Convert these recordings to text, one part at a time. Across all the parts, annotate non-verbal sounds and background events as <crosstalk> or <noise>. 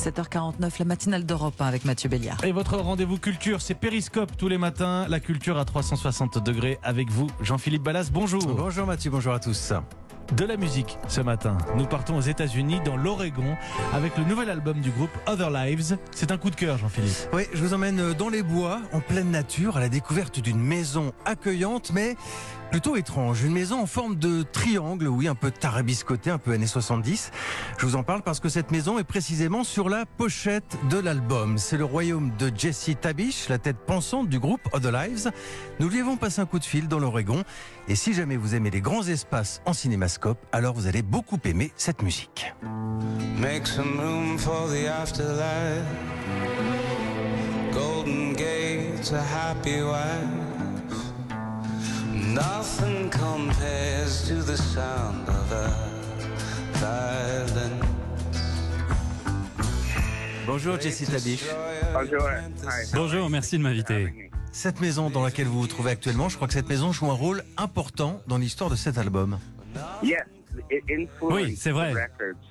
7h49, la matinale d'Europe 1 avec Mathieu Béliard. Et votre rendez-vous culture, c'est Périscope tous les matins. La culture à 360 degrés avec vous, Jean-Philippe Ballas. Bonjour. Bonjour Mathieu, bonjour à tous. De la musique ce matin. Nous partons aux États-Unis, dans l'Oregon, avec le nouvel album du groupe Other Lives. C'est un coup de cœur, Jean-Philippe. Oui, je vous emmène dans les bois, en pleine nature, à la découverte d'une maison accueillante, mais plutôt étrange. Une maison en forme de triangle, oui, un peu tarabiscoté, un peu années 70. Je vous en parle parce que cette maison est précisément sur la pochette de l'album. C'est le royaume de Jesse Tabish, la tête pensante du groupe Other Lives. Nous lui avons passé un coup de fil dans l'Oregon. Et si jamais vous aimez les grands espaces en cinémascope, alors vous allez beaucoup aimer cette musique. Make some room for the afterlife. Golden gates, a happy wife. Nothing compares to the sound of a violin. Bonjour Jesse Tabish. Bonjour. Bonjour, merci de m'inviter. Cette maison dans laquelle vous vous trouvez actuellement, je crois que cette maison joue un rôle important dans l'histoire de cet album. Yes, Oui, c'est vrai.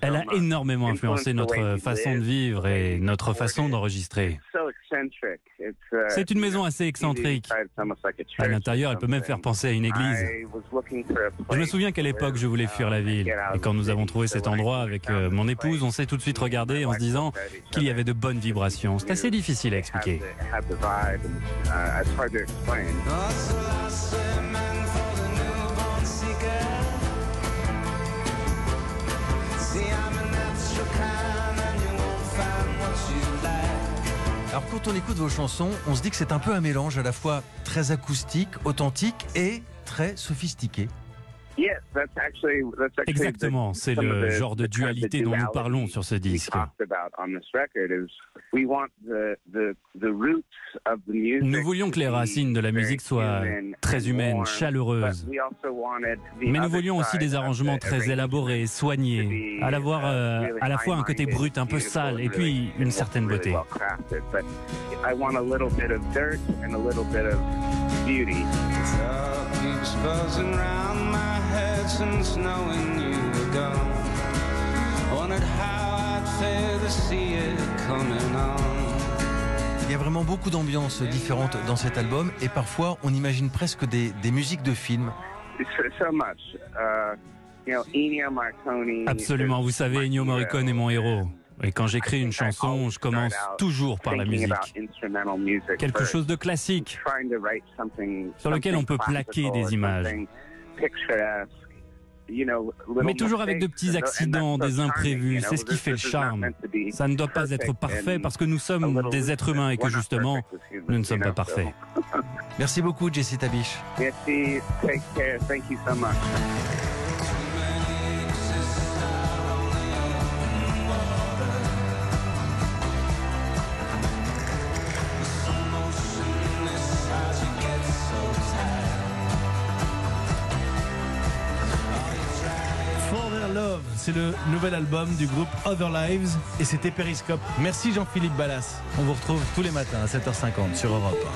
Elle a énormément influencé notre façon de vivre et notre façon d'enregistrer. Uh, C'est une maison assez excentrique. À l'intérieur, elle peut même faire penser à une église. Je me souviens qu'à l'époque, je voulais fuir la ville. Et quand nous avons trouvé cet endroit avec euh, mon épouse, on s'est tout de suite regardé en se disant qu'il y avait de bonnes vibrations. C'est assez difficile à expliquer. Alors quand on écoute vos chansons, on se dit que c'est un peu un mélange à la fois très acoustique, authentique et très sophistiqué. Yes, that's actually, that's actually Exactement, the- c'est le genre de dualité dont nous duality parlons sur ce we disque. Talked about on this record is we want the, the, the roots of the music Nous voulions que les to be racines de la very musique soient human très and humaines, warm, chaleureuses. but we also wanted the Mais nous voulions aussi des of arrangements très élaborés, soignés, à l'avoir euh, à la fois un côté brut un peu sale et puis une certaine beauté. Vraiment beaucoup d'ambiances différentes dans cet album et parfois on imagine presque des, des musiques de films. Uh. Absolument, vous savez, Ennio Morricone est mon héros. Et quand j'écris une chanson, je commence toujours par la musique. Quelque chose de classique, sur lequel on peut plaquer des images. Mais toujours avec de petits accidents, des imprévus, c'est ce qui fait le charme. Ça ne doit pas être parfait parce que nous sommes des êtres humains et que justement, nous ne sommes pas parfaits. <laughs> Merci beaucoup Jesse Tabish. Merci, take care, thank you so much. C'est le nouvel album du groupe Other Lives et c'était Périscope. Merci Jean-Philippe Ballas. On vous retrouve tous les matins à 7h50 sur Europe.